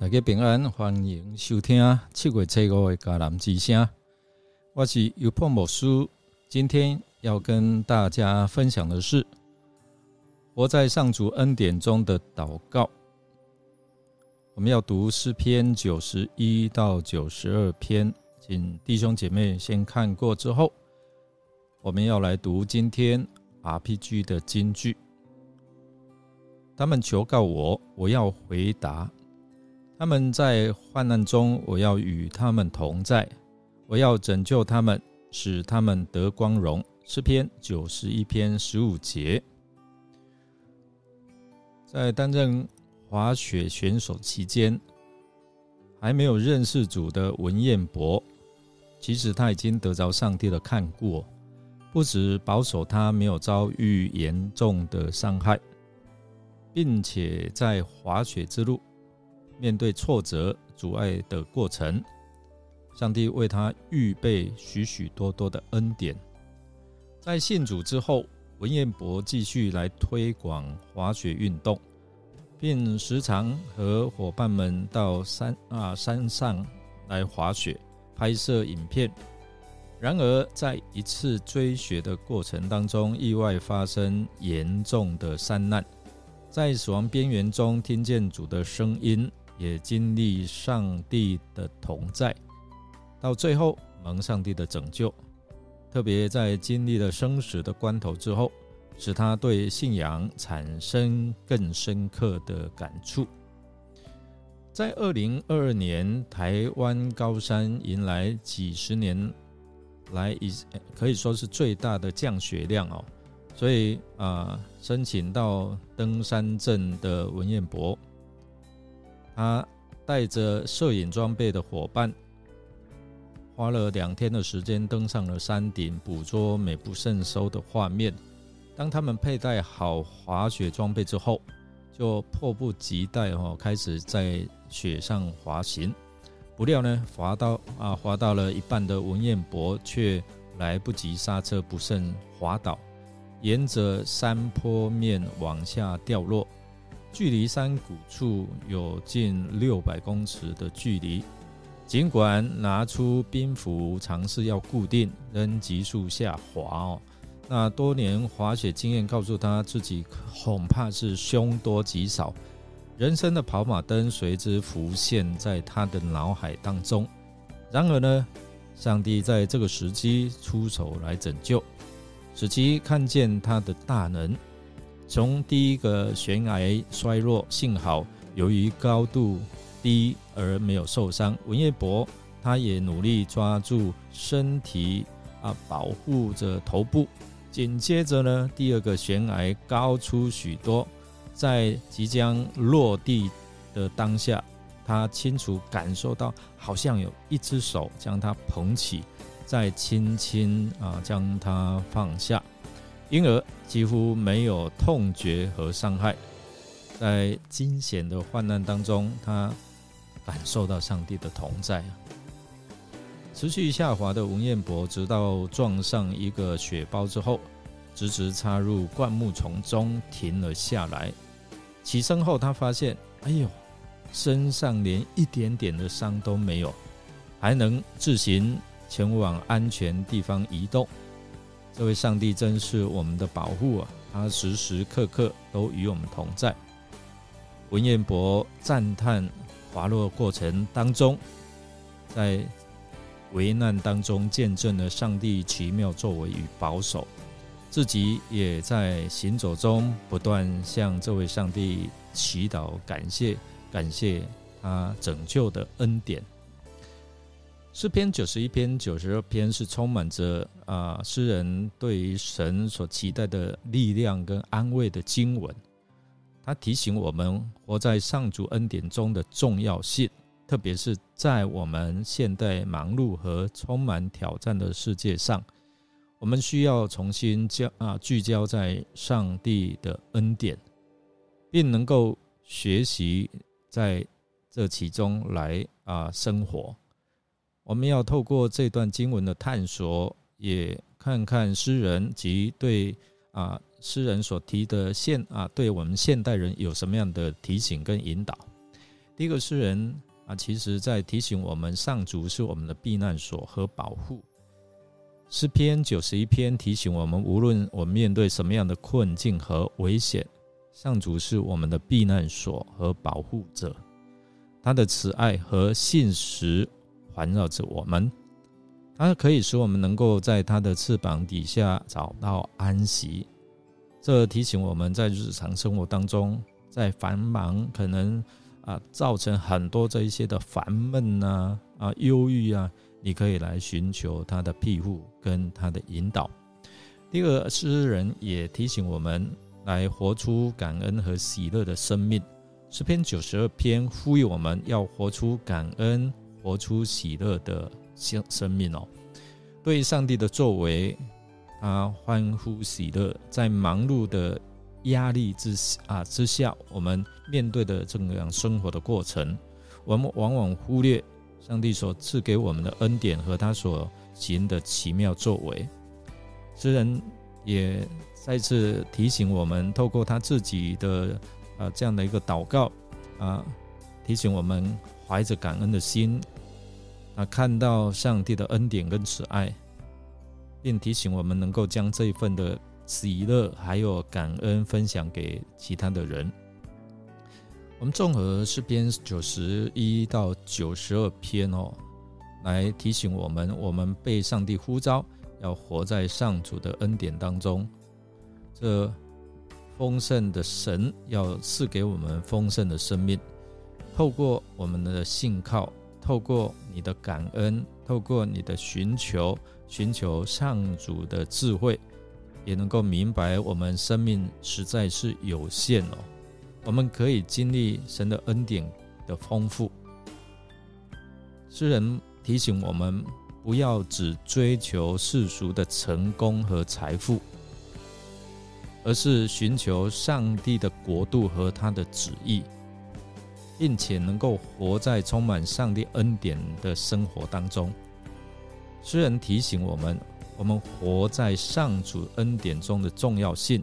大家平安，欢迎收听七月七五的迦南之声。我是尤破牧师，今天要跟大家分享的是活在上主恩典中的祷告。我们要读诗篇九十一到九十二篇，请弟兄姐妹先看过之后，我们要来读今天 RPG 的金句。他们求告我，我要回答。他们在患难中，我要与他们同在，我要拯救他们，使他们得光荣。诗篇九十一篇十五节，在担任滑雪选手期间，还没有认识主的文彦博，其实他已经得着上帝的看顾，不止保守他没有遭遇严重的伤害，并且在滑雪之路。面对挫折、阻碍的过程，上帝为他预备许许多多的恩典。在信主之后，文彦博继续来推广滑雪运动，并时常和伙伴们到山啊山上来滑雪、拍摄影片。然而，在一次追雪的过程当中，意外发生严重的山难，在死亡边缘中听见主的声音。也经历上帝的同在，到最后蒙上帝的拯救。特别在经历了生死的关头之后，使他对信仰产生更深刻的感触。在二零二二年，台湾高山迎来几十年来以可以说是最大的降雪量哦，所以啊，申请到登山证的文彦博。他带着摄影装备的伙伴，花了两天的时间登上了山顶，捕捉美不胜收的画面。当他们佩戴好滑雪装备之后，就迫不及待哦，开始在雪上滑行。不料呢，滑到啊，滑到了一半的文彦博却来不及刹车，不慎滑倒，沿着山坡面往下掉落。距离山谷处有近六百公尺的距离，尽管拿出冰斧尝试要固定，仍急速下滑哦。那多年滑雪经验告诉他自己，恐怕是凶多吉少。人生的跑马灯随之浮现在他的脑海当中。然而呢，上帝在这个时机出手来拯救，使其看见他的大能。从第一个悬崖衰落，幸好由于高度低而没有受伤。文彦博他也努力抓住身体啊，保护着头部。紧接着呢，第二个悬崖高出许多，在即将落地的当下，他清楚感受到好像有一只手将他捧起，再轻轻啊将他放下。因而几乎没有痛觉和伤害，在惊险的患难当中，他感受到上帝的同在。持续下滑的文彦博，直到撞上一个雪包之后，直直插入灌木丛中，停了下来。起身后，他发现，哎呦，身上连一点点的伤都没有，还能自行前往安全地方移动。这位上帝真是我们的保护啊！他时时刻刻都与我们同在。文彦博赞叹滑落过程当中，在危难当中见证了上帝奇妙作为与保守，自己也在行走中不断向这位上帝祈祷，感谢感谢他拯救的恩典。诗篇九十一篇、九十二篇是充满着啊诗人对于神所期待的力量跟安慰的经文。他提醒我们活在上主恩典中的重要性，特别是在我们现代忙碌和充满挑战的世界上，我们需要重新焦啊聚焦在上帝的恩典，并能够学习在这其中来啊生活。我们要透过这段经文的探索，也看看诗人及对啊诗人所提的现啊，对我们现代人有什么样的提醒跟引导。第一个诗人啊，其实在提醒我们，上主是我们的避难所和保护。诗篇九十一篇提醒我们，无论我们面对什么样的困境和危险，上主是我们的避难所和保护者。他的慈爱和信实环绕着我们，它可以使我们能够在他的翅膀底下找到安息。这提醒我们在日常生活当中，在繁忙可能啊造成很多这一些的烦闷呐啊忧郁啊，你可以来寻求他的庇护跟他的引导。第二诗人也提醒我们来活出感恩和喜乐的生命。诗篇九十二篇呼吁我们要活出感恩、活出喜乐的生生命哦。对上帝的作为，他欢呼喜乐。在忙碌的压力之啊之下，我们面对的这样生活的过程，我们往往忽略上帝所赐给我们的恩典和他所行的奇妙作为。诗人也再次提醒我们，透过他自己的。啊，这样的一个祷告啊，提醒我们怀着感恩的心啊，看到上帝的恩典跟慈爱，并提醒我们能够将这一份的喜乐还有感恩分享给其他的人。我们综合诗篇九十一到九十二篇哦，来提醒我们，我们被上帝呼召要活在上主的恩典当中。这。丰盛的神要赐给我们丰盛的生命，透过我们的信靠，透过你的感恩，透过你的寻求，寻求上主的智慧，也能够明白我们生命实在是有限哦。我们可以经历神的恩典的丰富。诗人提醒我们，不要只追求世俗的成功和财富。而是寻求上帝的国度和他的旨意，并且能够活在充满上帝恩典的生活当中。诗人提醒我们，我们活在上主恩典中的重要性。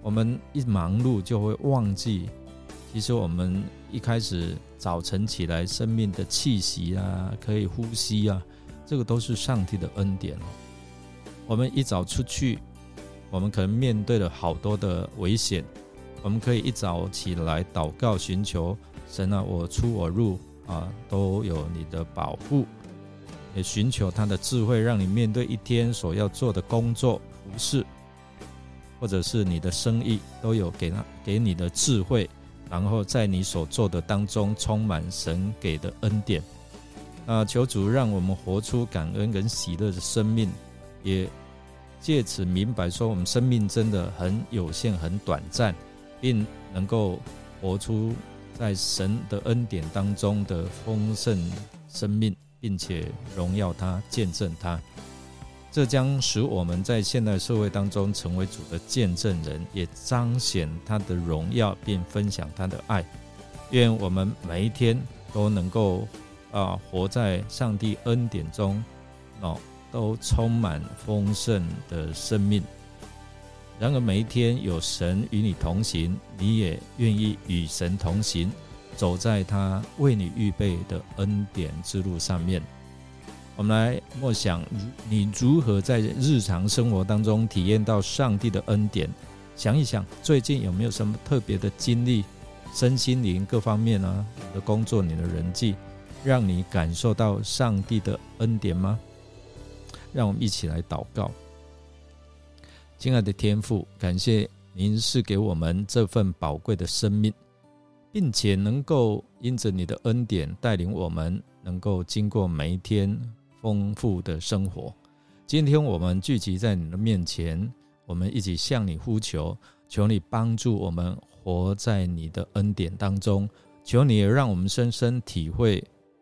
我们一忙碌就会忘记，其实我们一开始早晨起来，生命的气息啊，可以呼吸啊，这个都是上帝的恩典哦。我们一早出去。我们可能面对了好多的危险，我们可以一早起来祷告，寻求神啊，我出我入啊，都有你的保护，也寻求他的智慧，让你面对一天所要做的工作、服饰，或者是你的生意，都有给他给你的智慧，然后在你所做的当中充满神给的恩典。啊，求主让我们活出感恩跟喜乐的生命，也。借此明白说，我们生命真的很有限、很短暂，并能够活出在神的恩典当中的丰盛生命，并且荣耀他、见证他。这将使我们在现代社会当中成为主的见证人，也彰显他的荣耀，并分享他的爱。愿我们每一天都能够啊，活在上帝恩典中哦。都充满丰盛的生命。然而，每一天有神与你同行，你也愿意与神同行，走在他为你预备的恩典之路上面。我们来默想，你如何在日常生活当中体验到上帝的恩典？想一想，最近有没有什么特别的经历，身心灵各方面呢？你的工作、你的人际，让你感受到上帝的恩典吗？让我们一起来祷告，亲爱的天父，感谢您是给我们这份宝贵的生命，并且能够因着你的恩典带领我们，能够经过每一天丰富的生活。今天我们聚集在你的面前，我们一起向你呼求，求你帮助我们活在你的恩典当中，求你也让我们深深体会，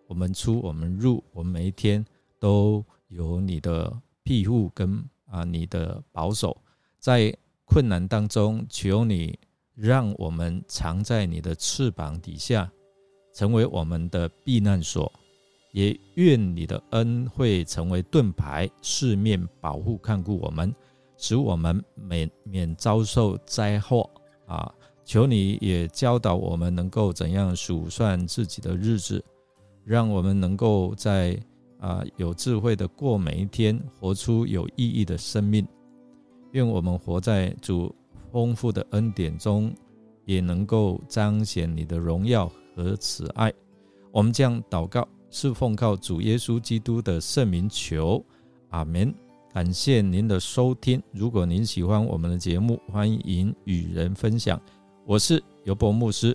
我们出我们入，我们每一天都。有你的庇护跟啊，你的保守，在困难当中，求你让我们藏在你的翅膀底下，成为我们的避难所。也愿你的恩惠成为盾牌，四面保护看顾我们，使我们免免遭受灾祸啊，求你也教导我们能够怎样数算自己的日子，让我们能够在啊有智慧的过每一天，活出有意义的生命。愿我们活在主丰富的恩典中，也能够彰显你的荣耀和慈爱。我们将祷告，是奉靠主耶稣基督的圣名求，阿门。感谢您的收听。如果您喜欢我们的节目，欢迎与人分享。我是尤伯牧师，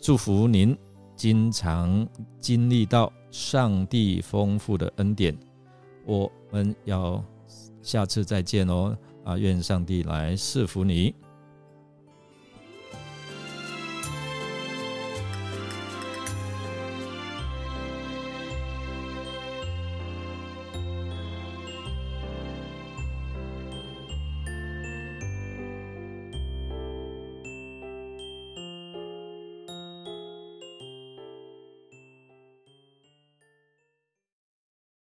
祝福您经常经历到上帝丰富的恩典。我们要下次再见哦！啊，愿上帝来赐福你。